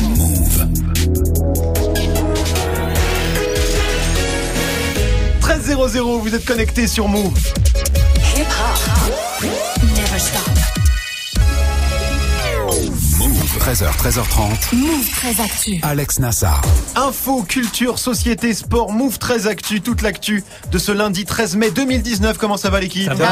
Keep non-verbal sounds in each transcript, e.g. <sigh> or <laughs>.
Move. 13 00, vous êtes connectés sur Move. Hip hop. Never stop. 13h, 13h30. Move très actu. Alex Nassar. Info, culture, société, sport, Move très actu, toute l'actu de ce lundi 13 mai 2019. Comment ça va l'équipe Ça va,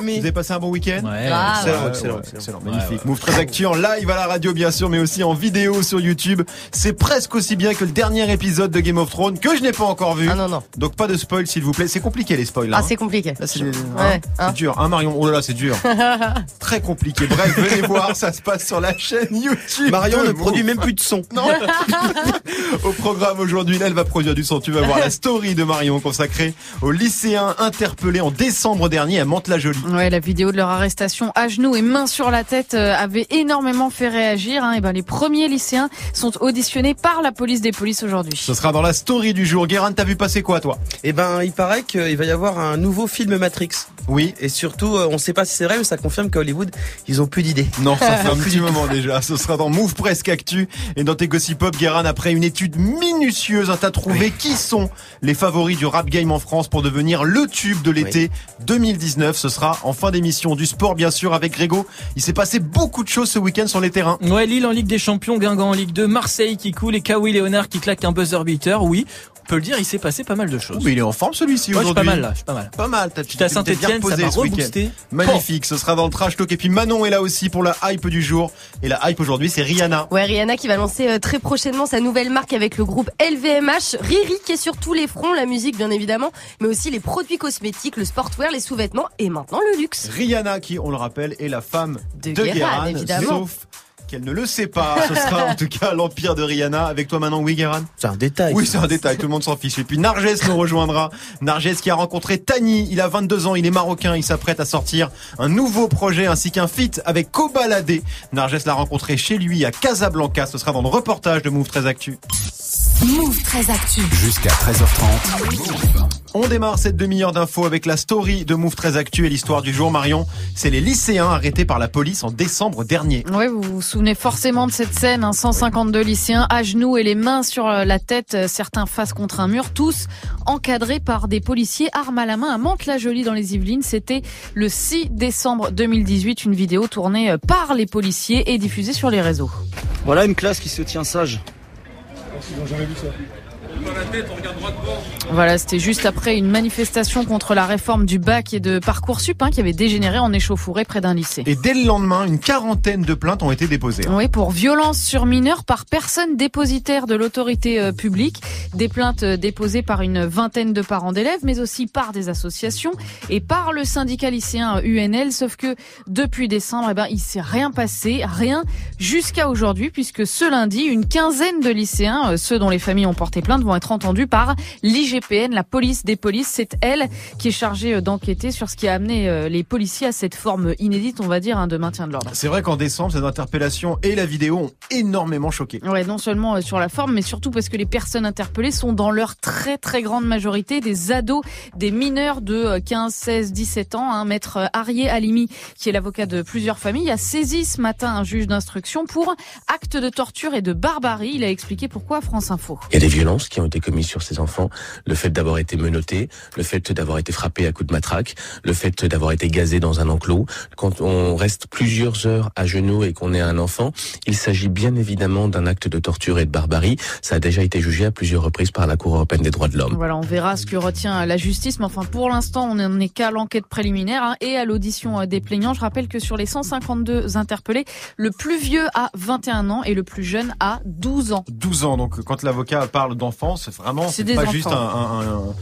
Vous la avez passé un bon week-end Ouais. Grave. Excellent, Ouais, excellent, ouais, excellent, magnifique. ouais. Move très actu en live à la radio bien sûr, mais aussi en vidéo sur YouTube. C'est presque aussi bien que le dernier épisode de Game of Thrones que je n'ai pas encore vu. Ah non, non. Donc pas de spoil s'il vous plaît. C'est compliqué les spoils là. Ah, hein. c'est compliqué. Là, c'est hein, Ouais, hein. c'est dur, hein Marion? Oh là là, c'est dur. <laughs> Très compliqué. Bref, venez voir, ça se passe sur la chaîne YouTube. Marion ne produit même plus de son. Non. <laughs> Au programme aujourd'hui, elle va produire du son. Tu vas voir la story de Marion consacrée aux lycéens interpellés en décembre dernier à Mantes-la-Jolie. Ouais, la vidéo de leur arrestation à genoux et main sur la tête euh, avait énormément fait réagir. Hein. Et ben, les premiers lycéens sont auditionnés par la police des polices aujourd'hui. Ce sera dans la story du jour. Guérin, t'as vu passer quoi, toi? Eh ben, il paraît qu'il va y avoir un nouveau film Matrix. Oui. Et surtout, euh, on sait pas si c'est vrai, mais ça confirme qu'à Hollywood, ils ont plus d'idées. Non, ça fait un <laughs> petit moment déjà. Ce sera dans Move Presque Actu. Et dans tes Gossip Pop, Guérin, après une étude minutieuse, hein, t'as trouvé qui sont les favoris du rap game en France pour devenir le tube de l'été 2019. Ce sera en fin d'émission du sport, bien sûr, avec Grégo. Il s'est passé beaucoup de choses ce week-end sur les terrains. Ouais, Lille en Ligue des Champions, Guingamp en Ligue 2, Marseille qui coule et Kawhi Leonard qui claque un buzzer beater. Oui, peut le dire, il s'est passé pas mal de choses. Mais il est en forme celui-ci Ouais, je suis aujourd'hui. pas mal là, je suis pas mal. Pas mal, t'as J'étais à Saint-Etienne, ça m'a ce week-end. reboosté. Magnifique, ce sera dans le trash talk. Et puis Manon est là aussi pour la hype du jour. Et la hype aujourd'hui, c'est Rihanna. Ouais, Rihanna qui va lancer euh, très prochainement sa nouvelle marque avec le groupe LVMH. Riri qui est sur tous les fronts, la musique bien évidemment, mais aussi les produits cosmétiques, le sportwear, les sous-vêtements et maintenant le luxe. Rihanna, qui, on le rappelle, est la femme De de, Guérin, évidemment. sauf qu'elle ne le sait pas. Ce sera en tout cas l'empire de Rihanna. Avec toi maintenant, oui, C'est un détail. Oui, c'est un détail, tout le monde s'en fiche. Et puis Narges nous rejoindra. Narges qui a rencontré Tani, il a 22 ans, il est marocain, il s'apprête à sortir un nouveau projet ainsi qu'un feat avec Kobalade. Narges l'a rencontré chez lui à Casablanca, ce sera dans le reportage de Move 13 Actu. Move très actu. Jusqu'à 13h30. Move. On démarre cette demi-heure d'infos avec la story de Move 13 Actu et l'histoire du jour Marion. C'est les lycéens arrêtés par la police en décembre dernier. Ouais, vous vous souvenez forcément de cette scène, hein, 152 lycéens à genoux et les mains sur euh, la tête, euh, certains face contre un mur, tous encadrés par des policiers armes à la main à Mantes-la-Jolie dans les Yvelines. C'était le 6 décembre 2018, une vidéo tournée euh, par les policiers et diffusée sur les réseaux. Voilà une classe qui se tient sage. Voilà, c'était juste après une manifestation contre la réforme du bac et de Parcoursup hein, qui avait dégénéré en échauffourée près d'un lycée. Et dès le lendemain, une quarantaine de plaintes ont été déposées. Oui, pour violence sur mineurs par personne dépositaire de l'autorité euh, publique. Des plaintes euh, déposées par une vingtaine de parents d'élèves, mais aussi par des associations et par le syndicat lycéen euh, UNL. Sauf que depuis décembre, eh ben, il s'est rien passé, rien jusqu'à aujourd'hui, puisque ce lundi, une quinzaine de lycéens, euh, ceux dont les familles ont porté plainte, vont être entendus par l'IGPN, la police des polices. C'est elle qui est chargée euh, d'enquêter sur ce qui a amené euh, les policiers à cette forme inédite, on va dire, hein, de maintien de l'ordre. C'est vrai qu'en décembre, ces interpellations et la vidéo ont énormément choqué. Ouais, non seulement euh, sur la forme, mais surtout parce que les personnes interpellées sont dans leur très très grande majorité des ados, des mineurs de euh, 15, 16, 17 ans. Hein. Maître Arié Alimi, qui est l'avocat de plusieurs familles, a saisi ce matin un juge d'instruction pour acte de torture et de barbarie. Il a expliqué pourquoi à France Info. Il y a des violences qui ont été commises sur ces enfants. Le fait d'avoir été menotté, le fait d'avoir été frappé à coups de matraque, le fait d'avoir été gazé dans un enclos. Quand on reste plusieurs heures à genoux et qu'on est un enfant, il s'agit bien évidemment d'un acte de torture et de barbarie. Ça a déjà été jugé à plusieurs reprises par la Cour européenne des droits de l'homme. Voilà, on verra ce que retient la justice, mais enfin pour l'instant, on n'en est qu'à l'enquête préliminaire hein, et à l'audition euh, des plaignants. Je rappelle que sur les 152 interpellés, le plus vieux a 21 ans et le plus jeune a 12 ans. 12 ans, donc quand l'avocat parle d'enfance, c'est vraiment, C'est pas enfants. juste un, un- un-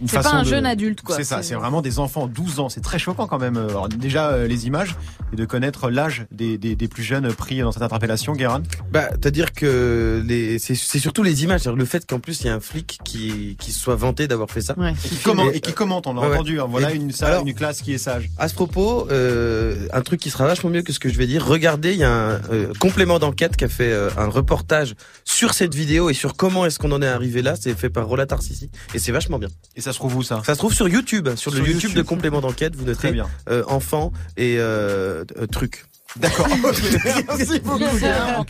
une C'est pas un de- jeune adulte, quoi. C'est ça, C'est- vraiment des enfants, 12 ans. C'est très choquant quand même. Alors, déjà, euh, les images et de connaître l'âge des, des, des plus jeunes pris dans cette interpellation, Guérin. Bah, c'est-à-dire que les, c'est, surtout les images, c'est-à-dire le fait qu'en plus il y a un flic qui, qui se soit vanté d'avoir fait ça. Ouais. Et qui commente, Et- et qui commente, on l'a Ouais, entendu. hein. Voilà Et- une, salle, alors- une classe qui est sage. À ce propos, euh, un truc qui sera vachement mieux que ce que je vais dire. Regardez, il y a un euh, complément d'enquête qui a fait euh, un reportage sur cette vidéo et sur comment est-ce qu'on en est arrivé là. C'est fait par Rola Tarsisi et c'est vachement bien. Et ça se trouve où ça Ça se trouve sur YouTube, sur, Sur le YouTube, YouTube. de complément d'enquête. Vous notez bien. euh, enfants et euh, euh, trucs. D'accord. <laughs> Merci beaucoup. Hier.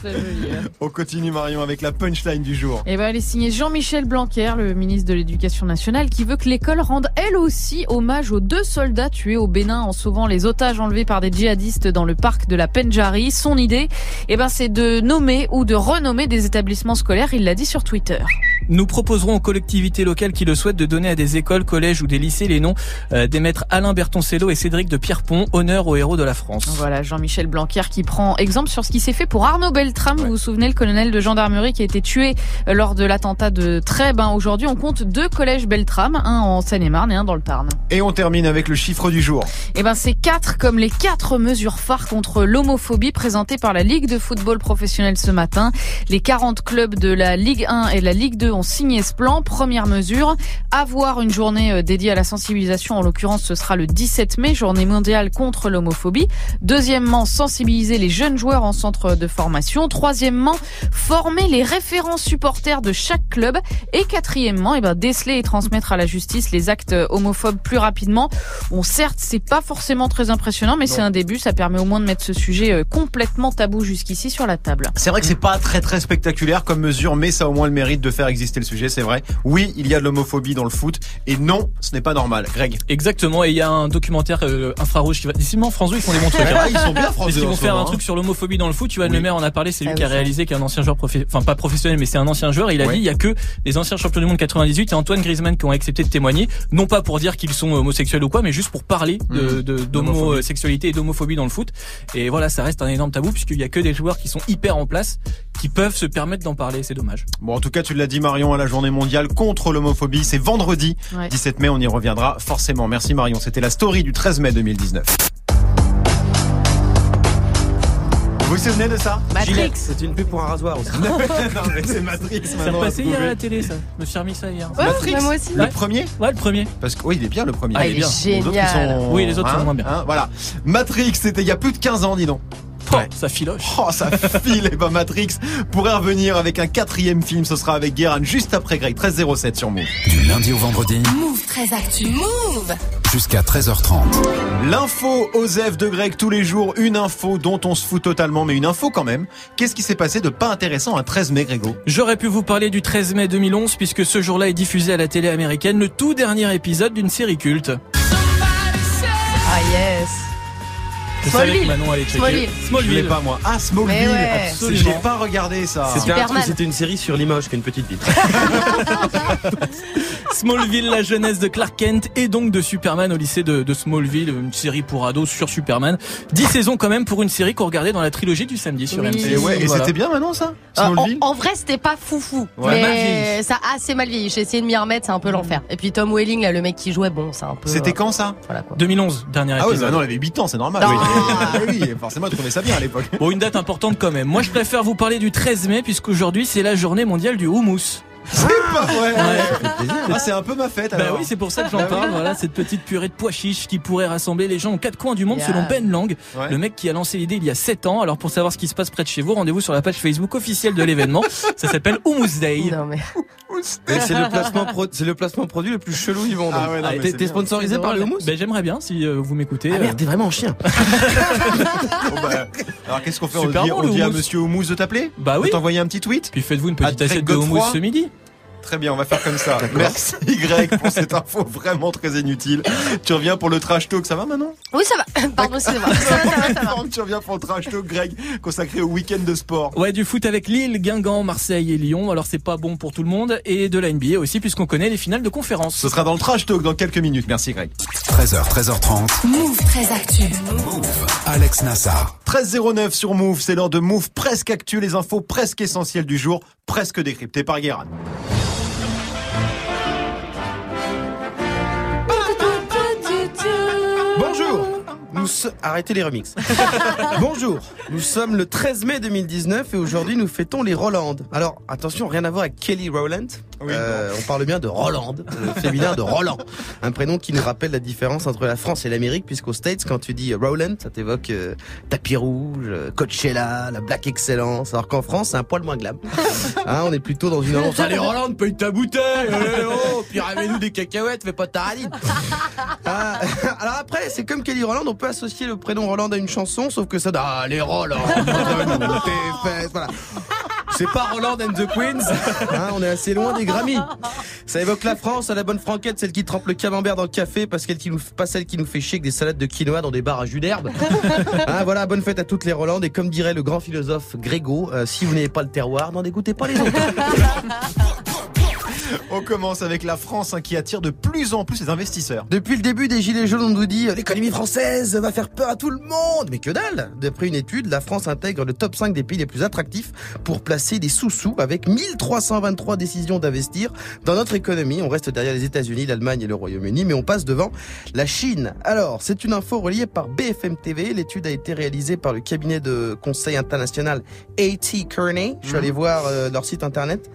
On continue Marion avec la punchline du jour. Eh ben, elle est signée Jean-Michel Blanquer, le ministre de l'Éducation nationale, qui veut que l'école rende elle aussi hommage aux deux soldats tués au Bénin en sauvant les otages enlevés par des djihadistes dans le parc de la Penjari. Son idée, eh ben, c'est de nommer ou de renommer des établissements scolaires. Il l'a dit sur Twitter. Nous proposerons aux collectivités locales qui le souhaitent de donner à des écoles, collèges ou des lycées les noms euh, des maîtres Alain Bertoncello et Cédric de Pierrepont, honneur aux héros de la France. Voilà, Jean-Michel Blanquer qui prend exemple sur ce qui s'est fait pour Arnaud Beltrame. Vous vous souvenez, le colonel de gendarmerie qui a été tué euh, lors de l'attentat de Trèbes. hein. Aujourd'hui, on compte deux collèges Beltrame, un en Seine-et-Marne et un dans le Tarn. Et on termine avec le chiffre du jour. Eh ben, c'est quatre comme les quatre mesures phares contre l'homophobie présentées par la Ligue de football professionnel ce matin. Les 40 clubs de la Ligue 1 et la Ligue 2 ont signé ce plan. Première mesure, avoir une journée euh, dédiée à la sensibilisation. En l'occurrence, ce sera le 17 mai, journée mondiale contre l'homophobie. Deuxièmement, sensibiliser les jeunes joueurs en centre de formation. Troisièmement, former les référents supporters de chaque club. Et quatrièmement, eh ben, déceler et transmettre à la justice les actes homophobes plus rapidement. Bon, certes, c'est pas forcément très impressionnant, mais c'est un début. Ça permet au moins de mettre ce sujet euh, complètement tabou jusqu'ici sur la table. C'est vrai que c'est pas très très spectaculaire comme mesure, mais ça a au moins le mérite de faire exister le sujet, c'est vrai. Oui, il y a de l'homophobie dans le foot, et non, ce n'est pas normal. Greg. Exactement, et il y a un documentaire euh, infrarouge qui va. Décidément, France 2, ils font des bons trucs. <laughs> hein. Ils sont bien Parce qu'ils vont faire un truc sur l'homophobie dans le foot. Johan Oui. Le Maire en a parlé. C'est lui Ah qui a réalisé, qui est un ancien joueur enfin pas professionnel, mais c'est un ancien joueur. Il a Ouais. dit il y a que les anciens champions du monde 98 et Antoine Griezmann qui ont accepté de témoigner, non pas pour dire qu'ils sont homosexuels ou quoi, mais juste pour parler de Mhm. de- d'homosexualité et d'homophobie dans le foot. Et voilà, ça reste un énorme tabou puisqu'il y a que des joueurs qui sont hyper en place, qui peuvent se permettre d'en parler. C'est dommage. Bon, en tout cas, tu l'as dit, Marion, à la journée mondiale contre l'homophobie. C'est vendredi, Ouais. 17 mai, on y reviendra forcément. Merci Marion, c'était la story du 13 mai 2019. Vous vous souvenez de ça Matrix. C'est une pub pour un rasoir aussi. <laughs> Non, mais c'est Matrix Ça maintenant. passé à hier à la télé, ça. Je me suis remis ça hier. Ouais, Matrix. bah, moi aussi. Le premier Ouais, le premier. Parce que oui, il est bien le premier. Ah, il est il est bien. Les autres, ils génial. sont- Oui, les autres sont hein, moins bien. hein, voilà. Matrix, c'était il y a plus de 15 ans, dis donc. Oh, Ouais. ça filoche. Oh, ça file, et ben Matrix pourrait revenir avec un quatrième film. Ce sera avec Guérin juste après Greg, 1307 sur Move. Du lundi au vendredi, Move très actu. Move. jusqu'à 13h30. L'info Osef de Greg tous les jours, une info dont on se fout totalement, mais une info quand même. Qu'est-ce qui s'est passé de pas intéressant un 13 mai, Grégo? J'aurais pu vous parler du 13 mai 2011 puisque ce jour-là est diffusé à la télé américaine le tout dernier épisode d'une série culte. Ah yes. Smallville. Manon allait checker. Smallville. Je l'ai pas moi. Ah, Smallville. Ouais. Absolument. Je l'ai pas regardé ça. C'était une série sur Limoges, qui est une petite ville. <laughs> Smallville, la jeunesse de Clark Kent et donc de Superman au lycée de, de Smallville, une série pour ados sur Superman. 10 saisons quand même pour une série qu'on regardait dans la trilogie du samedi sur Oui. M6. Et ouais, et Voilà. c'était bien maintenant ça Euh, en, Smallville en vrai, c'était pas foufou. Ouais. Mais ça a assez mal vieilli. J'ai essayé de m'y remettre, c'est un peu l'enfer. Et puis Tom Welling, là, le mec qui jouait, bon, c'est un peu. C'était euh, quand ça Voilà quoi. 2011, dernier Ah oui, épisode. bah non, il avait 8 ans, c'est normal. Non. Oui, Ah oui, forcément, tu trouvais ça bien à l'époque. Bon, une date importante quand même. Moi, je préfère vous parler du 13 mai puisqu'aujourd'hui c'est la journée mondiale du houmous. C'est pas vrai. Ouais. Ah, c'est un peu ma fête Bah alors. oui, c'est pour ça que j'en parle. Voilà, cette petite purée de pois chiches qui pourrait rassembler les gens aux quatre coins du monde Yeah. selon Ben Lang, Ouais. le mec qui a lancé l'idée il y a 7 ans. Alors pour savoir ce qui se passe près de chez vous, rendez-vous sur la page Facebook officielle de l'événement. <laughs> ça s'appelle Hummus Day. Non, mais. C'est le placement pro- c'est le placement produit le plus chelou du monde. Ah ouais, mais T'es sponsorisé par le houmous Ben j'aimerais bien si euh, vous m'écoutez. Ah euh, merde, t'es vraiment un chien. <laughs> Bon, bah, alors qu'est-ce qu'on fait? On Super dit, bon, on dit à monsieur Houmous de t'appeler? Bah oui. De t'envoyer un petit tweet? Puis faites-vous une petite Ah, assiette de Godefroy ce midi. Très bien, on va faire comme ça. Merci Greg pour cette info vraiment très inutile. Tu reviens pour le trash talk, ça va maintenant? Oui, ça va. <laughs> Pardon, excusez-moi. Ça va, ça va, ça va. <laughs> Tu reviens pour le trash talk, Greg, consacré au week-end de sport. Ouais, du foot avec Lille, Guingamp, Marseille et Lyon. Alors c'est pas bon pour tout le monde et de la NBA aussi puisqu'on connaît les finales de conférence. Ce sera dans le trash talk dans quelques minutes. Merci Greg. 13h, 13h30. Move très actu. Alex Nassar. 13.09 sur Move, c'est l'heure de Move presque actu, les infos presque essentielles du jour, presque décryptées par Guérin. Arrêtez les remixes. <laughs> Bonjour Nous sommes le 13 mai 2019 et aujourd'hui nous fêtons les Roland. Alors attention, rien à voir avec Kelly Rowland, Oui, Euh, on parle bien de Roland, le <laughs> féminin de Roland. Un prénom qui nous rappelle la différence entre la France et l'Amérique, puisqu'aux States, quand tu dis Roland, ça t'évoque euh, tapis rouge, euh, Coachella, la Black Excellence, alors qu'en France, c'est un poil moins glam. <laughs> Hein, on est plutôt dans une annonce. Allez Roland, paye ta bouteille oh, Puis ramène-nous des cacahuètes, fais pas ta radine <laughs> Ah, Alors après, c'est comme Kelly Roland, on peut associer le prénom Roland à une chanson, sauf que ça donne Allez Roland, tes fesses, voilà. C'est pas Roland and the Queens. Hein, on est assez loin des Grammys. Ça évoque la France, à la bonne franquette, celle qui trempe le camembert dans le café, pas celle qui nous fait chier avec des salades de quinoa dans des bars à jus d'herbe. Hein, voilà, bonne fête à toutes les Rolandes. Et comme dirait le grand philosophe Grégo, euh, si vous n'avez pas le terroir, n'en dégoûtez pas les autres. <laughs> On commence avec la France hein, qui attire de plus en plus les investisseurs. Depuis le début des Gilets jaunes, on nous dit euh, l'économie française va faire peur à tout le monde. Mais que dalle D'après une étude, la France intègre le top 5 des pays les plus attractifs pour placer des sous-sous avec 1323 décisions d'investir dans notre économie. On reste derrière les États-Unis, l'Allemagne et le Royaume-Uni, mais on passe devant la Chine. Alors, c'est une info reliée par BFM TV. L'étude a été réalisée par le cabinet de conseil international AT Kearney. Je suis allé voir euh, leur site internet.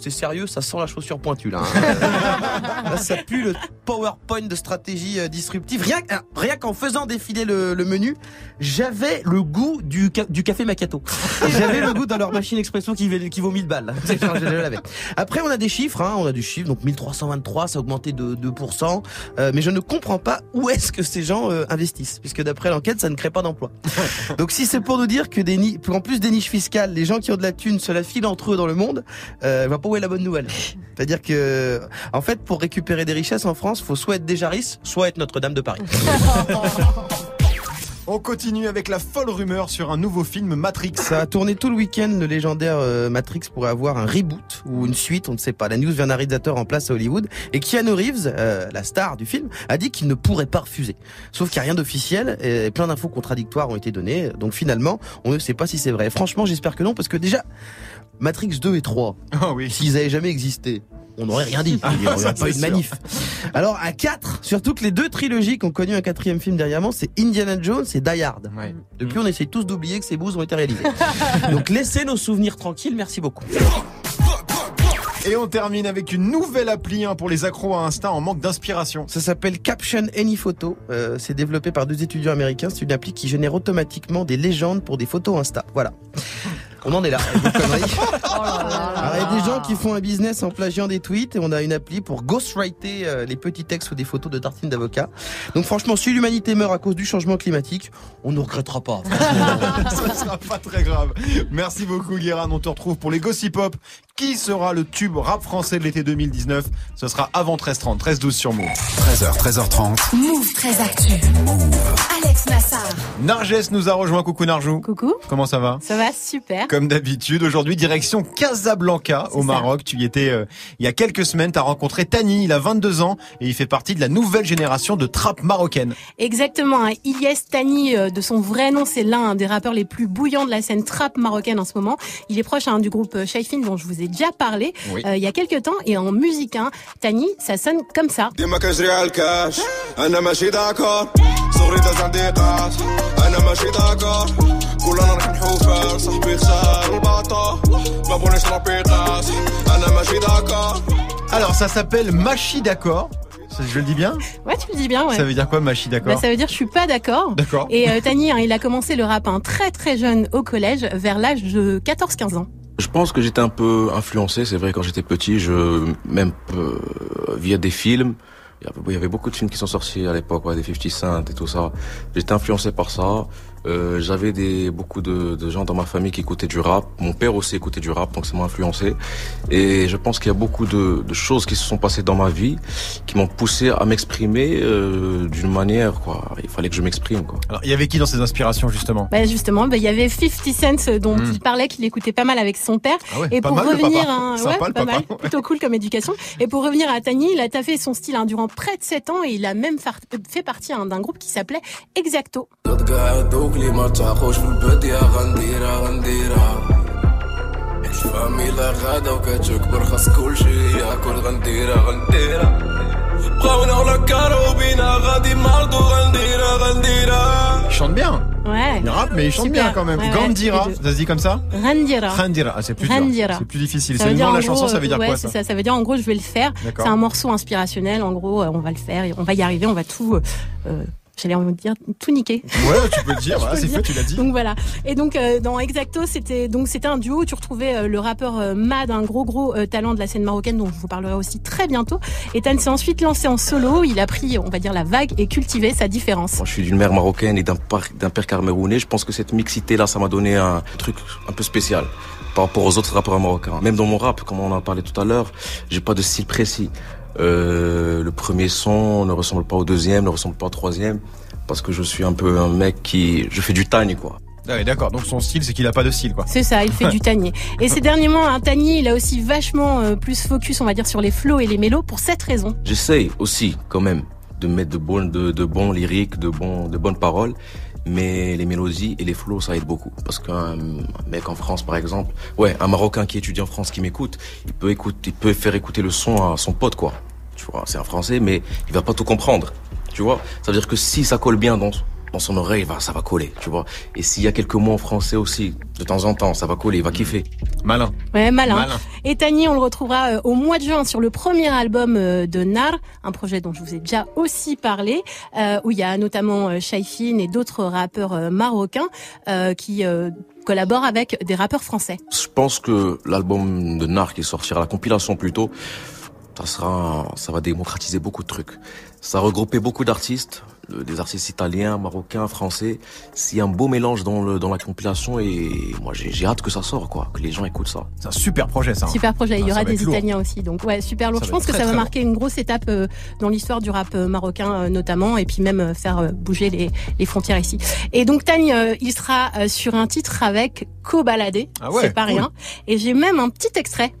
C'est sérieux, ça sent la chaussure pointue là. hein. <laughs> Là, ça pue le PowerPoint de stratégie euh, disruptive. Rien, que- rien qu'en faisant défiler le, le menu, j'avais le goût du, ca- du café macchiato. <laughs> J'avais le goût dans leur machine expression qui, vaut- qui vaut 1000 balles. Après, on a des chiffres, hein, on a du chiffre, donc 1323, ça a augmenté de 2%. euh, mais je ne comprends pas où est-ce que ces gens euh, investissent, puisque d'après l'enquête, ça ne crée pas d'emploi. <laughs> Donc si c'est pour nous dire que des en plus des niches fiscales, les gens qui ont de la thune se la filent entre eux dans le monde, euh, pas où est la bonne nouvelle? C'est-à-dire que, en fait, pour récupérer des richesses en France, faut soit être Desjaris, soit être Notre-Dame de Paris. <laughs> On continue avec la folle rumeur sur un nouveau film Matrix. Ça a tourné tout le week-end. Le légendaire euh, Matrix pourrait avoir un reboot ou une suite, on ne sait pas. La news vient d'un réalisateur en place à Hollywood. Et Keanu Reeves, euh, la star du film, a dit qu'il ne pourrait pas refuser. Sauf qu'il n'y a rien d'officiel et plein d'infos contradictoires ont été données. Donc finalement, on ne sait pas si c'est vrai. Franchement, j'espère que non, parce que déjà, Matrix 2 et 3, <laughs> Ah oui. s'ils avaient jamais existé, on n'aurait rien dit. <laughs> Il n'y aurait pas eu de manif. Alors à 4, surtout que les deux trilogies qui ont connu un quatrième film dernièrement, c'est Indiana Jones et Die Hard. Ouais. Depuis, on essaie tous d'oublier que ces bouses ont été réalisées. <laughs> Donc laissez nos souvenirs tranquilles, merci beaucoup. Et on termine avec une nouvelle appli hein, pour les accros à Insta en manque d'inspiration. Ça s'appelle Caption Any Photo. Euh, c'est développé par deux étudiants américains. C'est une appli qui génère automatiquement des légendes pour des photos Insta. Voilà. On en est là. avec. <laughs> Alors, il y a des gens qui font un business en plagiant des tweets et on a une appli pour ghostwriter euh, les petits textes ou des photos de tartines d'avocat. Donc franchement, si l'humanité meurt à cause du changement climatique, on ne regrettera pas. <laughs> Ça sera pas très grave. Merci beaucoup Guérin. On te retrouve pour les Gossip Pop. Qui sera le tube rap français de l'été 2019 Ce sera avant 13h30, 13h12 sur Move. 13h, 13h30. Move très actu. Alex Nassar. Narges nous a rejoint. Coucou Narjou. Coucou, Comment ça va? Ça va super. Comme d'habitude, aujourd'hui, direction Casablanca au ça. Maroc. Tu y étais euh, il y a quelques semaines. Tu as rencontré Tani, il a 22 ans et il fait partie de la nouvelle génération de trap marocaine. Exactement. hein. Ilyes Tani, euh, de son vrai nom, c'est l'un des rappeurs les plus bouillants de la scène trap marocaine en ce moment. Il est proche hein, du groupe euh, Shaifin dont je vous ai déjà parlé Oui. euh, il y a quelques temps. Et en musique, hein, Tani, ça sonne comme ça. ديما كنجري على الكاش انا ماشي داكور صغري داز عندي قاش انا ماشي داكور كلنا نروح نحوفر صاحبي خسر الباطو ما بغونيش نربي قاس انا ماشي داكور Alors, ça s'appelle Machi d'accord. Ça, Je le dis bien Ouais, tu le dis bien. Ouais. Ça veut dire quoi Machi Bah, d'accord ça veut dire je suis pas d'accord. D'accord. Et euh, Tani, hein, il a commencé le rap hein, très très jeune au collège, vers l'âge de 14-15 ans. Je pense que j'étais un peu influencé, c'est vrai, quand j'étais petit, je, même euh, via des films, il y avait- beaucoup de films qui sont sortis à l'époque, ouais, des 50 Cent et tout ça. J'étais influencé par ça. Euh, J'avais des beaucoup de, de gens dans ma famille qui écoutaient du rap. Mon père aussi écoutait du rap, donc ça m'a influencé. Et je pense qu'il y a beaucoup de, de choses qui se sont passées dans ma vie qui m'ont poussé à m'exprimer euh, d'une manière, quoi. Il fallait que je m'exprime, quoi. Alors, il y avait qui dans ces inspirations justement? Bah justement, bah, il y avait 50 Cent euh, dont Hmm. il parlait qu'il écoutait pas mal avec son père. Ah ouais, Et pas pour mal, revenir, hein, ouais, pas papa. mal, plutôt cool comme éducation. Et pour revenir à Tani, il a taffé son style hein, durant près de 7 ans et il a même fait partie hein, d'un groupe qui s'appelait Exacto. قاعد دوك اللي ما تعرفوش في البداية غنديرها غنديرها الفاميلا غادا وكتكبر خاص كلشي ياكل غنديرها غنديرها بغاونا ولا كارو بينا غادي مرضو غنديرها غنديرها Il chante bien Ouais. Il rappe, mais il chante Super. bien quand même. Ouais, ouais, Gandira, les deux. ça se dit comme ça Randira. Randira, ah, c'est plus dur. Randira. C'est plus difficile. Ça C'est veut le dire nom de en la chanson, gros, ça veut dire ouais, quoi c'est ça ça Ça veut dire en gros, je vais le faire. D'accord. C'est un morceau inspirationnel. En gros, euh, on va le faire, et on va y arriver, on va tout. euh, euh, J'allais envie de dire tout niquer. Ouais, tu peux le dire, <laughs> voilà, c'est fait, tu l'as dit. Donc voilà. Et donc euh, dans Exacto, c'était donc c'était un duo où tu retrouvais euh, le rappeur euh, Mad, un gros gros euh, talent de la scène marocaine dont je vous parlerai aussi très bientôt. Et Tan s'est ensuite lancé en solo. Il a pris, on va dire, la vague et cultivé sa différence. Moi, je suis d'une mère marocaine et d'un d'un père camerounais. Je pense que cette mixité-là, ça m'a donné un truc un peu spécial par rapport aux autres rappeurs marocains. Même dans mon rap, comme on en a parlé tout à l'heure, j'ai pas de style précis. Euh, le premier son ne ressemble pas au deuxième, ne ressemble pas au troisième, parce que je suis un peu un mec qui, je fais du tiny quoi. Ah ouais, d'accord. Donc son style, c'est qu'il a pas de style, quoi. C'est ça, il fait du <laughs> tanier. Et ces derniers mois, un tanier, il a aussi vachement euh, plus focus, on va dire, sur les flows et les mélos pour cette raison. J'essaye aussi, quand même, de mettre de bons, de, de bons lyriques, de bons, de bonnes paroles. Mais les mélodies et les flows, ça aide beaucoup. Parce qu'un un mec en France, par exemple, ouais, un Marocain qui étudie en France, qui m'écoute, il peut écouter, il peut faire écouter le son à son pote, quoi. Tu vois, c'est un Français, mais il va pas tout comprendre. Tu vois, ça veut dire que si ça colle bien dans, dans son oreille, va, ça va coller, tu vois. Et s'il y a quelques mots en français aussi, de temps en temps, ça va coller, il va kiffer. Malin. Ouais, malin. Malin. Et Tani, on le retrouvera euh, au mois de juin sur le premier album euh, de Nar, un projet dont je vous ai déjà aussi parlé, euh, où il y a notamment Shaifin et d'autres rappeurs marocains euh, qui euh, collaborent avec des rappeurs français. Je pense que l'album de Nar qui sortira, la compilation plutôt, ça sera, ça va démocratiser beaucoup de trucs. Ça va regrouper beaucoup d'artistes, des artistes italiens, marocains, français. C'est un beau mélange dans le, dans la compilation et moi j'ai j'ai hâte que ça sorte quoi, que les gens écoutent ça. C'est un super projet, ça. hein. Super projet, il y Ah, aura des lourd. Italiens aussi, donc ouais, super lourd. Ça Je va pense que ça va marquer une grosse étape euh, dans l'histoire du rap euh, marocain euh, notamment, et puis même faire bouger les, les frontières ici. Et donc Tani, euh, il sera sur un titre avec Cobaladé, Ah ouais, c'est pas cool. rien. Et j'ai même un petit extrait.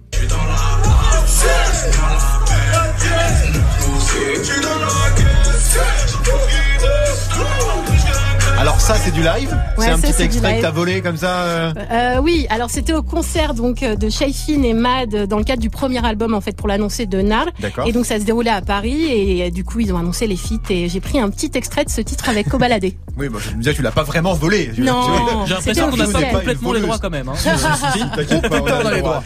She don't know I can't. Alors ça, c'est du live Ouais, C'est un ça, petit extrait que t'as volé comme ça euh Euh, oui, alors c'était au concert donc euh, de Shaifin et Mad dans le cadre du premier album en fait pour l'annoncer de Nar. D'accord. Et donc ça se déroulait à Paris et du coup ils ont annoncé les feats et j'ai pris un petit extrait de ce titre avec Cobaladé. <laughs> Oui, bah, je me disais, tu l'as pas vraiment volé. Je- Non, J'ai l'impression qu'on n'a pas complètement les droits quand même. Hein. T'inquiète pas, On a les droits.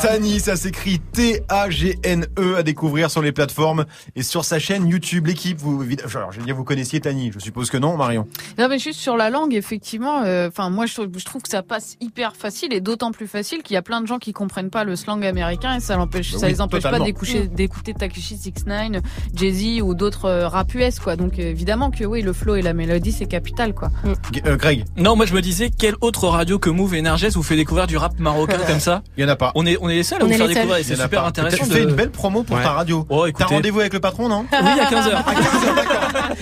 Tani, ça s'écrit T-A-G-N-E à découvrir sur les plateformes et sur sa chaîne YouTube. L'équipe, vous, alors, je veux dire, vous connaissiez Tani. Je suppose que non, Marion. Non, mais juste sur la langue, effectivement, euh, enfin, moi, je trouve, je trouve que ça passe hyper facile et d'autant plus facile qu'il y a plein de gens qui comprennent pas le slang américain et ça l'empêche, Bah ça oui, les empêche totalement. pas d'écouter, d'écouter Takashi 69, Jay-Z ou d'autres euh, rap US, quoi. Donc, euh, évidemment que oui, le flow et la mélodie, c'est capital, quoi. G- euh, Greg, Non, moi je me disais, quelle autre radio que Move Energes vous fait découvrir du rap marocain <laughs> comme ça? Il y en a pas. on est, on est les seuls à On vous est faire les seuls. découvrir et c'est super pas. intéressant Tu de... fais une belle promo pour Ouais. ta radio. Oh, T'as rendez-vous avec le patron, non? Oui, à 15h.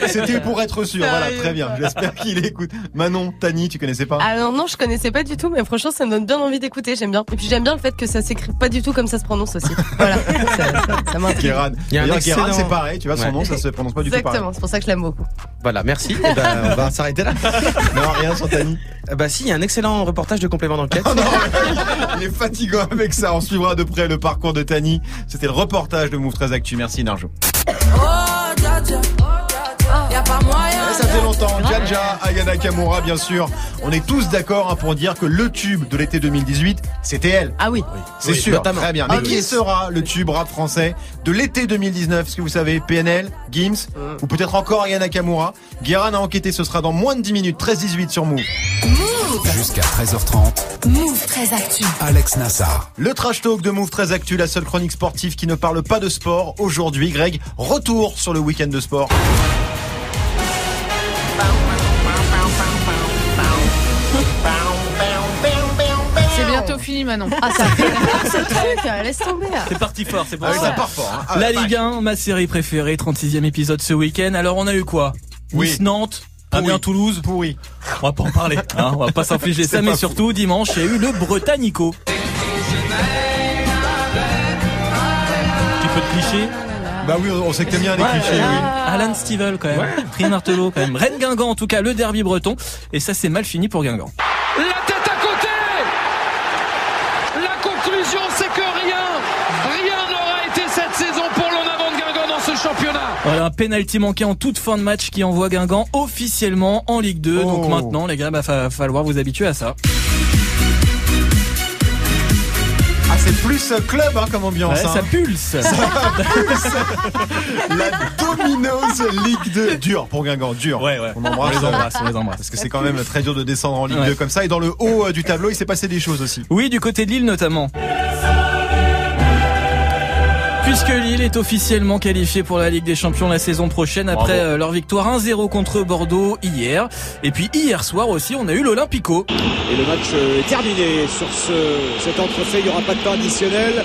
<laughs> C'était pour être sûr. Voilà, très bien. J'espère qu'il écoute. Manon, Tani, tu connaissais pas Ah non, non, je connaissais pas du tout, mais franchement, ça me donne bien envie d'écouter, j'aime bien. Et puis j'aime bien le fait que ça s'écrit pas du tout comme ça se prononce aussi. <laughs> Voilà, ça. Guéran. Excellent- c'est pareil. Tu vois, son Ouais. nom, ça se prononce pas du tout pareil. Exactement, c'est pour ça que je l'aime beaucoup. Voilà, merci. <laughs> Eh ben, on va s'arrêter là. <laughs> Non, rien sur Tani. Bah si, il y a un excellent reportage de complément d'enquête. Oh non, il est fatigant avec ça. On suivra de près le parcours de Tani. C'était le reportage de Move 13 Actu. Merci Narjo. Ouais, ça fait longtemps. Jaja, Ayana Kamura, bien sûr. On est tous d'accord hein, pour dire que le tube de l'été 2018, c'était elle. Ah oui. C'est Oui, sûr. notamment. Très bien. Mais qui sera le tube rap français de l'été 2019 Est-ce que vous savez PNL, Gims ou peut-être encore Ayana Kamura? Guérin a enquêté. Ce sera dans moins de 10 minutes. 13-18 sur Move. Jusqu'à 13h30, Move très actu. Alex Nassar. Le trash talk de Move très actu, la seule chronique sportive qui ne parle pas de sport. Aujourd'hui, Greg, retour sur le week-end de sport. Fini, Manon. Ah, ça fait peur ce truc, laisse tomber. C'est parti fort, c'est pour Ah ça. ça part fort. hein. Ah, La. Ligue 1, ma série préférée, 36e épisode ce week-end. Alors on a eu quoi? Oui. Nice Nantes. Amiens Toulouse. Pourri. On va pas en parler, hein, on va pas s'infliger C'est ça, mais surtout dimanche, il y a eu le Britannico. Petit peu de cliché. Bah oui, on sait que t'aimes bien les clichés, oui. Alan Stivell quand même, Trien Martelot quand même, Rennes Guingamp en tout cas, le derby breton. Et ça c'est mal fini pour Guingamp. La tête à côté La conclusion, c'est que rien, rien n'aura été cette saison pour l'en avant de Guingamp dans ce championnat. championnat. Voilà un penalty manqué en toute fin de match qui envoie Guingamp officiellement en Ligue 2. Donc Oh. maintenant, les gars, bah, va falloir vous habituer à ça. Ah, c'est plus euh, club hein, comme ambiance. Ouais, hein. ça pulse. La Domino's Ligue 2. Dur pour Guingamp, dur. Ouais, ouais. On embrasse, On les embrasse, on les embrasse. Parce que c'est quand même très dur de descendre en Ligue Ouais. 2 comme ça. Et dans le haut euh, du tableau, il s'est passé des choses aussi. Oui, du côté de Lille notamment. Puisque Lille est officiellement qualifié pour la Ligue des Champions la saison prochaine après Bravo. euh, leur victoire 1-0 contre Bordeaux hier. Et puis hier soir aussi, on a eu l'Olympico. Et le match euh, est terminé sur ce, cet entrefait. Il n'y aura pas de temps additionnel.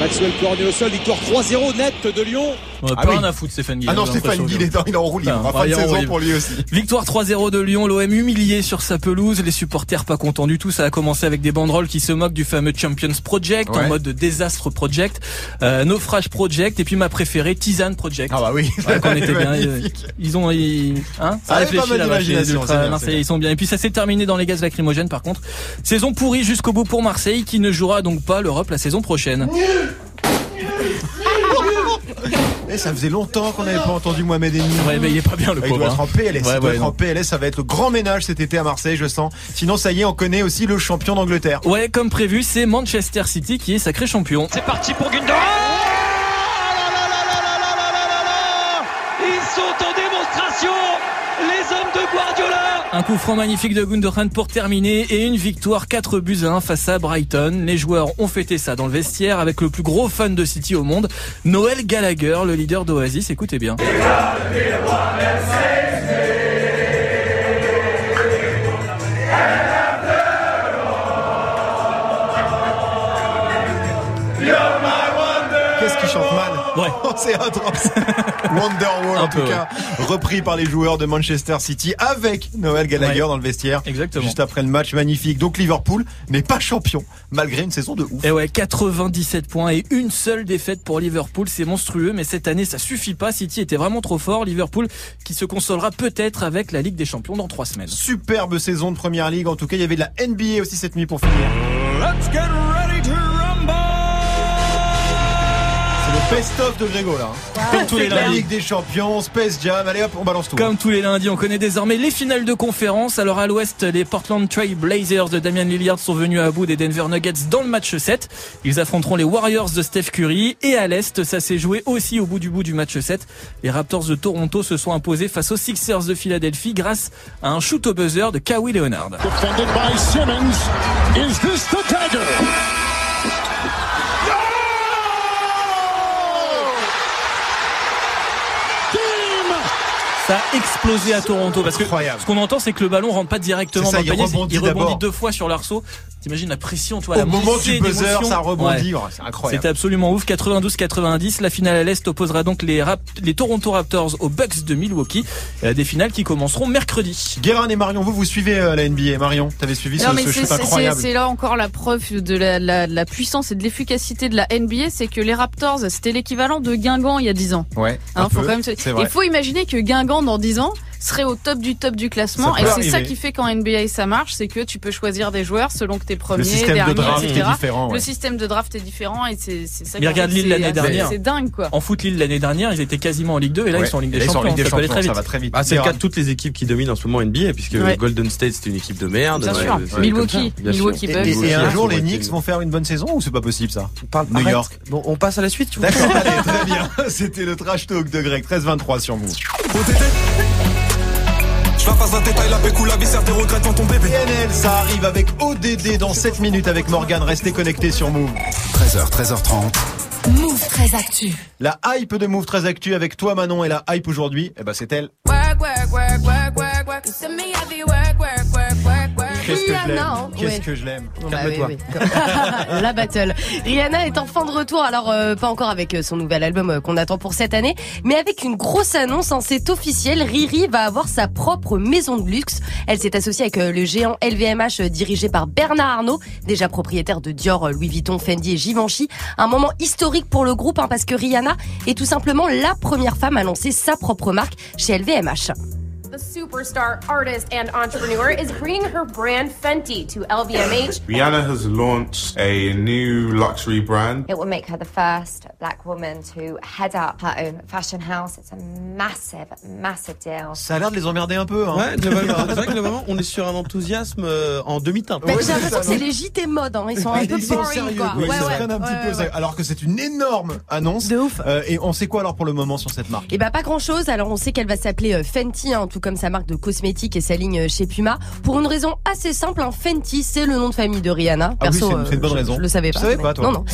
Maxwell Cornet au sol. Victoire 3-0 nette de Lyon. On a Ah pas oui. rien à foutre Stéphane Guy. Ah non, Stéphane Guy, il est, dans- il est en roue libre. Enfin, Fin de saison pour lui aussi. Victoire 3-0 de Lyon, l'OM humilié sur sa pelouse, les supporters pas contents du tout, ça a commencé avec des banderoles qui se moquent du fameux Champions Project Ouais. en mode de désastre project, euh, naufrage project et puis ma préférée Tisane Project. Ah bah oui. Ouais, qu'on était bien. <laughs> Ils, Magnifique. ils ont, ils, hein, ça Ah, réfléchit pas mal là-bas chez ils sont bien. Et puis ça s'est terminé dans les gaz lacrymogènes par contre. Saison pourrie jusqu'au bout pour Marseille qui ne jouera donc pas l'Europe la saison prochaine. Et ça faisait longtemps qu'on n'avait pas entendu Mohamed Eni. Ouais, mais il est pas bien le Il pauvre. doit être hein. en PLS. Ouais, il doit ouais, être en PLS. Ça va être le grand ménage cet été à Marseille, je sens. Sinon, ça y est, on connaît aussi le champion d'Angleterre. Ouais, comme prévu, c'est Manchester City qui est sacré champion. C'est parti pour Gundogan. Un coup franc magnifique de Gundogan pour terminer et une victoire 4 buts à 1 face à Brighton. Les joueurs ont fêté ça dans le vestiaire avec le plus gros fan de City au monde, Noël Gallagher, le leader d'Oasis. Écoutez bien. Oh, c'est atroce. <laughs> Wonderwall, en peu, tout cas, repris par les joueurs de Manchester City avec Noël Gallagher Ouais. dans le vestiaire. Exactement. Juste après le match magnifique. Donc Liverpool n'est pas champion, malgré une saison de ouf. Et ouais, 97 points et une seule défaite pour Liverpool, c'est monstrueux, mais cette année ça suffit pas. City était vraiment trop fort. Liverpool qui se consolera peut-être avec la Ligue des Champions dans trois semaines. Superbe saison de Première Ligue. En tout cas, il y avait de la NBA aussi cette nuit pour finir. Let's get ready to le best-of de Grégo là. hein. Comme tous les La lundis. Ligue des Champions, Space Jam. Allez hop, on balance tout. hein. Comme tous les lundis, on connaît désormais les finales de conférence. Alors à l'ouest, les Portland Trail Blazers de Damian Lillard sont venus à bout des Denver Nuggets dans le match 7. Ils affronteront les Warriors de Steph Curry. Et à l'est, ça s'est joué aussi au bout du bout du match 7. Les Raptors de Toronto se sont imposés face aux Sixers de Philadelphie grâce à un shoot au buzzer de Kawhi Leonard. Defended by Simmons. Is this the dagger? Ça a explosé à Toronto parce que Incroyable. ce qu'on entend c'est que le ballon rentre pas directement ça, dans le il panier, rebondit il rebondit deux fois sur l'arceau. T'imagines la pression, tu vois, Au la moment montée du buzzer, ça rebondit. Ouais. C'est incroyable. C'était absolument ouf. 92-90. La finale à l'Est opposera donc les, Rap- les Toronto Raptors aux Bucks de Milwaukee. Des finales qui commenceront mercredi. Guérin et Marion, vous vous suivez euh, la NBA. Marion, t'avais suivi Non, ce, mais ce shoot incroyable. c'est là encore la preuve de la, la- la puissance et de l'efficacité de la NBA, c'est que les Raptors, c'était l'équivalent de Guingamp il y a 10 ans. Ouais. un Hein, faut peu, quand même. Il faut imaginer que Guingamp dans 10 ans serait au top du top du classement et c'est ça qui fait qu'en NBA ça marche, c'est que tu peux choisir des joueurs selon que t'es premier, système de dernier, draft etc. est différent, ouais. Le système de draft est différent et c'est ça. Mais qui regarde fait que Lille l'année dernière. C'est dingue quoi. En foot Lille l'année dernière, ils étaient quasiment en Ligue 2 et là Ouais. ils sont en Ligue des Champions. Ligue des Ça Champions, très ça vite. va très vite. Ah, c'est le cas de toutes les équipes qui dominent en ce moment NBA, puisque Ouais. Golden State c'est une équipe de merde. Bien Ouais, sûr. Milwaukee. Milwaukee Et, Bucks. et- et un jour, les. Knicks vont faire une bonne saison ou c'est pas possible ça Parle- New. York. Bon, on passe à la suite. tu vois D'accord, allez, très bien. C'était le trash talk de Greg, 13-23 sur Move. Je la passe la détail, la pécou, la viscère, tes regrets devant ton bébé. PNL, ça arrive avec ODD dans 7 minutes avec Morgan. Restez connectés sur Move. 13h, 13h30. Move très actu. La hype de Move très actu avec toi Manon et la hype aujourd'hui, eh ben c'est elle. Qu'est-ce que je l'aime Rihanna, Qu'est-ce ouais. que je l'aime Bah Calme-toi. oui, oui. <laughs> La battle. Rihanna est enfin de retour, alors euh, pas encore avec euh, son nouvel album euh, qu'on attend pour cette année, mais avec une grosse annonce, hein, c'est officiel, Riri va avoir sa propre maison de luxe. Elle s'est associée avec euh, le géant LVMH dirigé par Bernard Arnault, déjà propriétaire de Dior, Louis Vuitton, Fendi et Givenchy. Un moment historique pour le groupe hein, parce que Rihanna est tout simplement la première femme à lancer sa propre marque chez LVMH. The superstar artist and entrepreneur, is bringing her brand Fenty to LVMH. Rihanna has launched a new luxury brand. It will make her the first black woman to head up her own fashion house. It's a massive, massive deal. Ça a l'air de les emmerder un peu. Hein. Ouais, globalement, c'est vrai que globalement, on est sur un enthousiasme euh, en demi-teinte. Mais j'ai l'impression que c'est les JT mode, hein. ils sont un peu Ils sont boring sérieux, quoi. oui, Ouais, ils ouais. un petit Ouais, peu, ouais. sérieux. alors que c'est une énorme annonce. De ouf. Euh, et on sait quoi alors pour le moment sur cette marque? Et bah pas grand chose. Alors on sait qu'elle va s'appeler euh, Fenty, hein, tout comme sa marque de cosmétiques et sa ligne chez Puma. Pour une raison assez simple, hein, Fenty c'est le nom de famille de Rihanna. Ah oui, c'est une- bonne je- raison. Je le savais pas. savais mais- pas, toi Non non.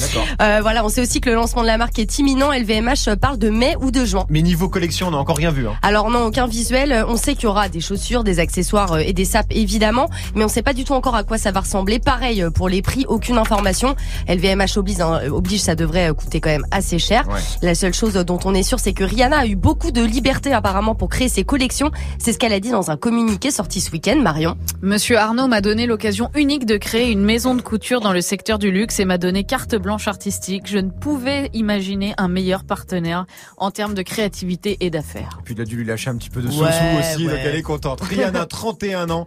Euh, voilà, on sait aussi que le lancement de la marque est imminent. LVMH parle de mai ou de juin. Mais niveau collection, on n'a encore rien vu. Hein. Alors non, aucun visuel. On sait qu'il y aura des chaussures, des accessoires euh, et des sapes évidemment, mais on sait pas du tout encore à quoi ça va ressembler. Pareil euh, pour les prix, aucune information. LVMH oblige, hein, euh, oblige, ça devrait coûter quand même assez cher. Ouais. La seule chose dont on est sûr, c'est que Rihanna a eu beaucoup de liberté apparemment pour créer ses collections. C'est ce qu'elle a dit dans un communiqué sorti ce week-end, Marion. Monsieur Arnaud m'a donné l'occasion unique de créer une maison de couture dans le secteur du luxe et m'a donné carte blanche artistique. Je ne pouvais imaginer un meilleur partenaire en termes de créativité et d'affaires. Puis il a dû lui lâcher un petit peu de sous Ouais, aussi, ouais. donc elle est contente. Rihanna, 31 ans.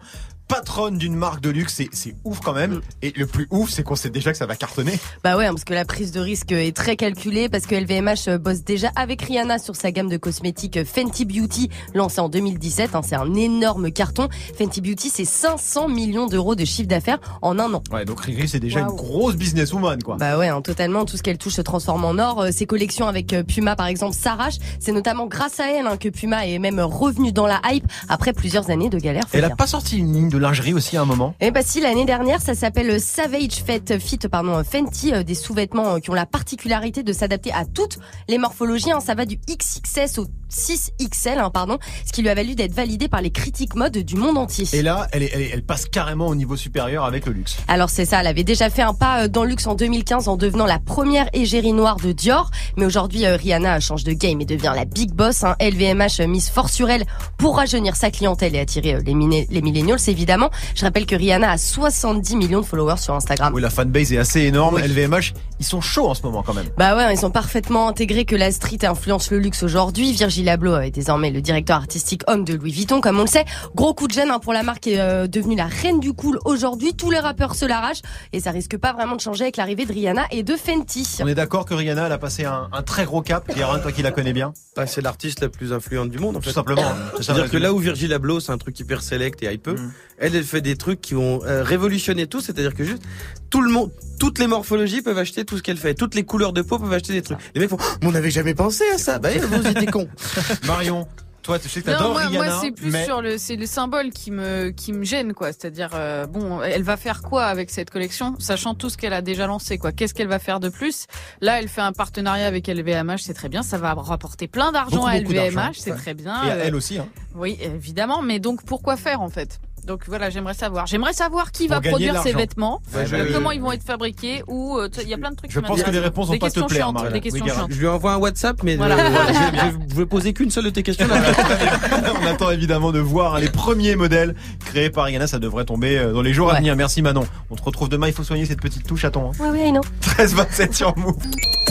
Patronne d'une marque de luxe, c'est- ouf quand même. Et le plus ouf, c'est qu'on sait déjà que ça va cartonner. Bah ouais, hein, parce que la prise de risque est très calculée, parce que LVMH euh, bosse déjà avec Rihanna sur sa gamme de cosmétiques euh, Fenty Beauty, lancée en 2017. hein, c'est un énorme carton. Fenty Beauty, c'est 500 millions d'euros de chiffre d'affaires en un an. Ouais, donc Riri, c'est déjà une grosse businesswoman, quoi. Bah ouais, hein, totalement. Tout ce qu'elle touche se transforme en or. Euh, Ses collections avec Puma, par exemple, s'arrachent. C'est notamment grâce à elle hein, que Puma est même revenu dans la hype après plusieurs années de galère. Elle a pas sorti une ligne de lingerie aussi à un moment? Eh bah si, l'année dernière, ça s'appelle Savage Fit, Fit pardon, Fenty, euh, des sous-vêtements euh, qui ont la particularité de s'adapter à toutes les morphologies. hein. Ça va du XXS au 6XL, hein, pardon, ce qui lui a valu d'être validé par les critiques mode du monde entier. Et là, elle, est- elle, est- elle passe carrément au niveau supérieur avec le luxe. Alors c'est ça, elle avait déjà fait un pas euh, dans le luxe en 2015 en devenant la première égérie noire de Dior, mais aujourd'hui euh, Rihanna change de game et devient la big boss. Hein. LVMH euh, mise fort sur elle pour rajeunir sa clientèle et attirer les, les millennials évidemment. Je rappelle que Rihanna a 70 millions de followers sur Instagram. Oui, la fanbase est assez énorme. LVMH, ils sont chauds en ce moment quand même. Bah ouais, ils ont parfaitement intégré que la street influence le luxe aujourd'hui. Virgil Abloh est désormais le directeur artistique homme de Louis Vuitton, comme on le sait. Gros coup de gêne hein, pour la marque qui est euh, devenue la reine du cool aujourd'hui. Tous les rappeurs se l'arrachent et ça risque pas vraiment de changer avec l'arrivée de Rihanna et de Fenty. On est d'accord que Rihanna, elle a passé un, un très gros cap. Guérin, toi qui la connais bien. Bah, c'est l'artiste la plus influente du monde, en Tout fait. simplement. <coughs> hein. C'est-à-dire que là où Virgil Abloh, c'est un truc hyper select et hypeux, Mm. elle, elle fait des trucs qui ont euh, révolutionné tout. C'est-à-dire que juste tout le monde, toutes les morphologies peuvent acheter tout ce qu'elle fait. Toutes les couleurs de peau peuvent acheter des trucs. Les mecs font, Oh, mais on n'avait jamais pensé à ça. Bah, vous étiez cons. <laughs> Marion, toi, tu sais que Non, t'adores moi, Rihanna. moi c'est plus mais... sur le c'est le symbole qui me qui me gêne quoi. C'est-à-dire euh, bon, elle va faire quoi avec cette collection, sachant tout ce qu'elle a déjà lancé quoi? Qu'est-ce qu'elle va faire de plus? Là, elle fait un partenariat avec LVMH, c'est très bien. Ça va rapporter plein d'argent Beaucoup, à. LVMH, c'est Ouais. très bien. Et à elle aussi. Hein. Oui, évidemment. Mais donc pourquoi faire en fait? Donc voilà, j'aimerais savoir. J'aimerais savoir qui Pour va produire ces vêtements, Ouais, je- euh, comment ils vont être fabriqués, ou euh, il y a plein de trucs. Je qui pense que les réponses vont pas te plaire. Des questions Oui, chiantes. Je lui envoie un WhatsApp, mais Voilà. euh, je, je- <laughs> je vais poser qu'une seule de tes questions. <laughs> On attend évidemment de voir hein, les premiers modèles créés par Rihanna. Ça devrait tomber euh, dans les jours à venir. Merci Manon. On te retrouve demain. Il faut soigner cette petite touche à ton Ouais, ouais, non. <laughs> 13-27 sur Move.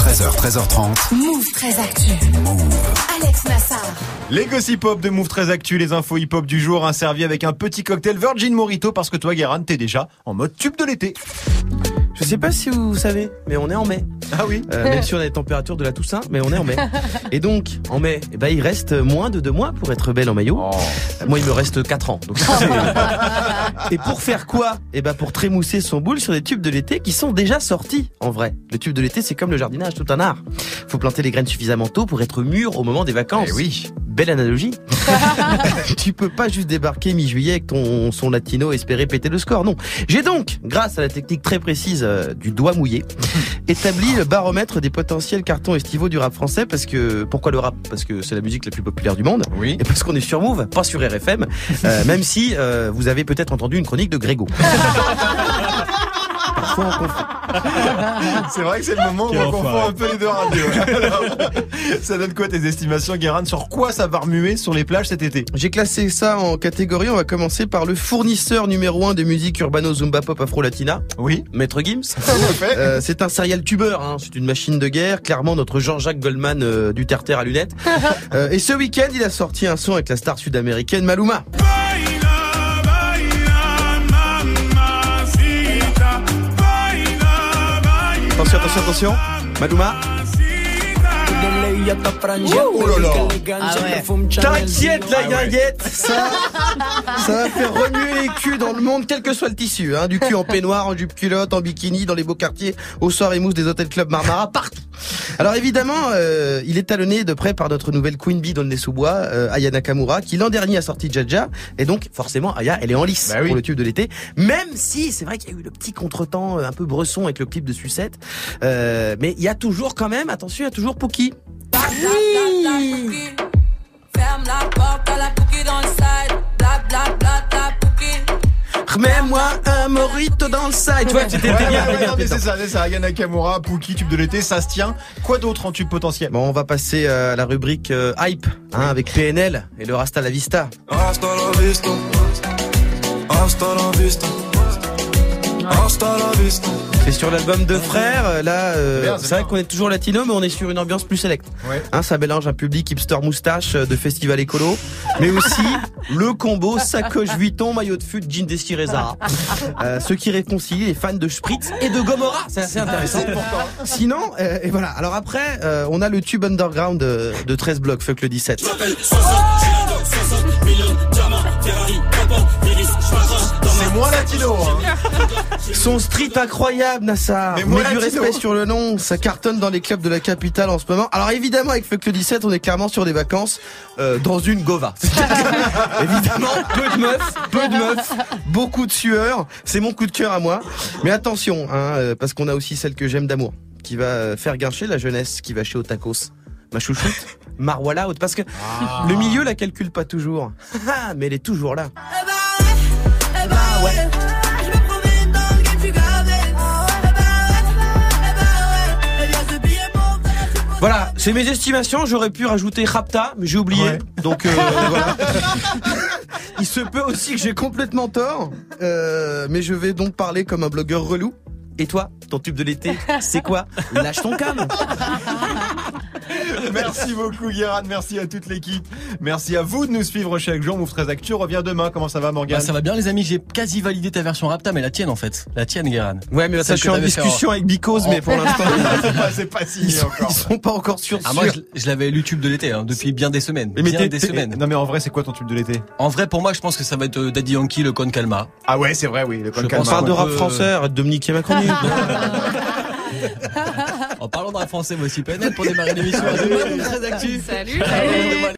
13h, 13h30. Move très actu. Alex Nassar. Les gossip hop de Move très actu, les infos hip hop du jour, hein, servi avec un petit cocktail Virgin Morito parce que toi, Guérin, t'es déjà en mode tube de l'été. Je sais pas si vous savez, mais on est en mai. Ah oui Euh, même si on a les températures de la Toussaint, mais on est en mai. <laughs> Et donc, en mai, eh ben, il reste moins de deux mois pour être belle en maillot. Oh. Moi, il me reste quatre ans. Donc <laughs> Et pour faire quoi? Eh ben, pour trémousser son boule sur des tubes de l'été qui sont déjà sortis, en vrai. Le tube de l'été, c'est comme le jardinage, tout un art. Faut planter les graines suffisamment tôt pour être mûr au moment des vacances. Eh oui. Belle analogie. <laughs> tu peux pas juste débarquer mi-juillet avec ton son latino et espérer péter le score. Non. J'ai donc, grâce à la technique très précise euh, du doigt mouillé, <laughs> établi le baromètre des potentiels cartons estivaux du rap français parce que pourquoi le rap? Parce que c'est la musique la plus populaire du monde. Oui. Et parce qu'on est sur Move, pas sur RFM, <laughs> euh, même si euh, vous avez peut-être entendu une chronique de Grégo. Parfois on confond. C'est vrai que c'est le moment où on confond un peu les deux radios. Alors, <laughs> ça donne quoi tes estimations, Guérin Sur quoi ça va remuer sur les plages cet été? J'ai classé ça en catégorie. On va commencer par le fournisseur numéro un de musique urbano zumba pop afro latina. Oui. Maître Gims. <laughs> Euh, c'est un serial tubeur. Hein. C'est une machine de guerre. Clairement notre Jean-Jacques Goldman euh, du terre-terre à lunettes. <laughs> Euh, et ce week-end, il a sorti un son avec la star sud-américaine Maluma. Attention, attention, attention. Maluma. Là là. Ah ouais. T'inquiète la guinguette, ça, ça va faire remuer les culs dans le monde, quel que soit le tissu, hein, du cul en peignoir, en jupe culotte, en bikini, dans les beaux quartiers, aux soirées mousse des hôtels club Marmara, partout. Alors évidemment, euh, il est talonné de près par notre nouvelle Queen Bee dans le nez sous bois, euh, Aya Nakamura, qui l'an dernier a sorti Jaja, et donc forcément Aya, elle est en lice Bah oui. pour le tube de l'été, même si c'est vrai qu'il y a eu le petit contretemps euh, un peu bresson avec le clip de Sucette, euh, mais il y a toujours quand même, attention, il y a toujours Pookie. Ferme la porte à la cookie dans le side. Bla bla bla bla cookie. Remets-moi un morito dans le side. Tu vois, Ouais, bien, c'est ça, c'est ça. Aya Nakamura, Pookie, tube de l'été, ça se tient. Quoi d'autre en tube potentiel? Bon, on va passer à la rubrique euh, hype, hein, avec PNL et le Rasta la Vista. Hasta la vista. Hasta la vista. C'est sur l'album de Frères. euh, Là, euh, c'est vrai qu'on est toujours latino, mais on est sur une ambiance plus sélecte. Ouais. Hein, ça mélange un public hipster moustache euh, de festival écolo, mais aussi <laughs> le combo sacoche Vuitton, maillot de fut, jean Zara. <laughs> Euh, ce qui réconcilie les fans de Spritz et de Gomorrah. C'est assez intéressant. Sinon, euh, et voilà. Alors après, euh, on a le tube underground de, de 13 blocs, fuck le 17. C'est moins latino. Hein. Son street incroyable, Nassar. Mais Mais, moi, du respect sur le nom. Ça cartonne dans les clubs de la capitale en ce moment. Alors évidemment, avec Fuck le 17, on est clairement sur des vacances euh, dans une gova. <laughs> évidemment, peu de meufs, peu de meufs, beaucoup de sueur. C'est mon coup de cœur à moi. Mais attention, hein, euh, parce qu'on a aussi celle que j'aime d'amour, qui va euh, faire guincher la jeunesse, qui va chez Otakos. Ma chouchoute, Marwala Haute. Parce que le milieu la calcule pas toujours. Mais elle est toujours là. Eh bah ouais. Je me promène dans le game, gavé. Voilà, c'est mes estimations. J'aurais pu rajouter Rapta, mais j'ai oublié. Ouais. Donc euh, <laughs> voilà. Il se peut aussi que j'ai complètement tort, euh, mais je vais donc parler comme un blogueur relou. Et toi, ton tube de l'été, c'est quoi? Lâche ton cam. <laughs> <laughs> Merci beaucoup, Guérin. Merci à toute l'équipe. Merci à vous de nous suivre chaque jour. Move 13 Actu revient demain. Comment ça va, Morgane Bah, ça va bien les amis, j'ai quasi validé ta version Rapta, mais la tienne en fait. La tienne, Guéran. Ouais, mais ça, je suis en discussion avec Bicose, mais pour l'instant, <laughs> c'est pas, c'est pas signé ils sont, encore. ils sont pas encore sûrs. Ah, moi, je, je l'avais lu tube de l'été, hein, depuis bien des semaines. Mais bien t'es- des semaines. Non, mais en vrai, c'est quoi ton tube de l'été? En vrai, pour moi, je pense que ça va être euh, Daddy Yankee, le Con Calma. Ah ouais, c'est vrai, oui. Le Con pense On parle de rap peu- français, arrête de <laughs> En parlant de rap français, voici PNL pour démarrer l'émission. À demain, 13 actu. Salut.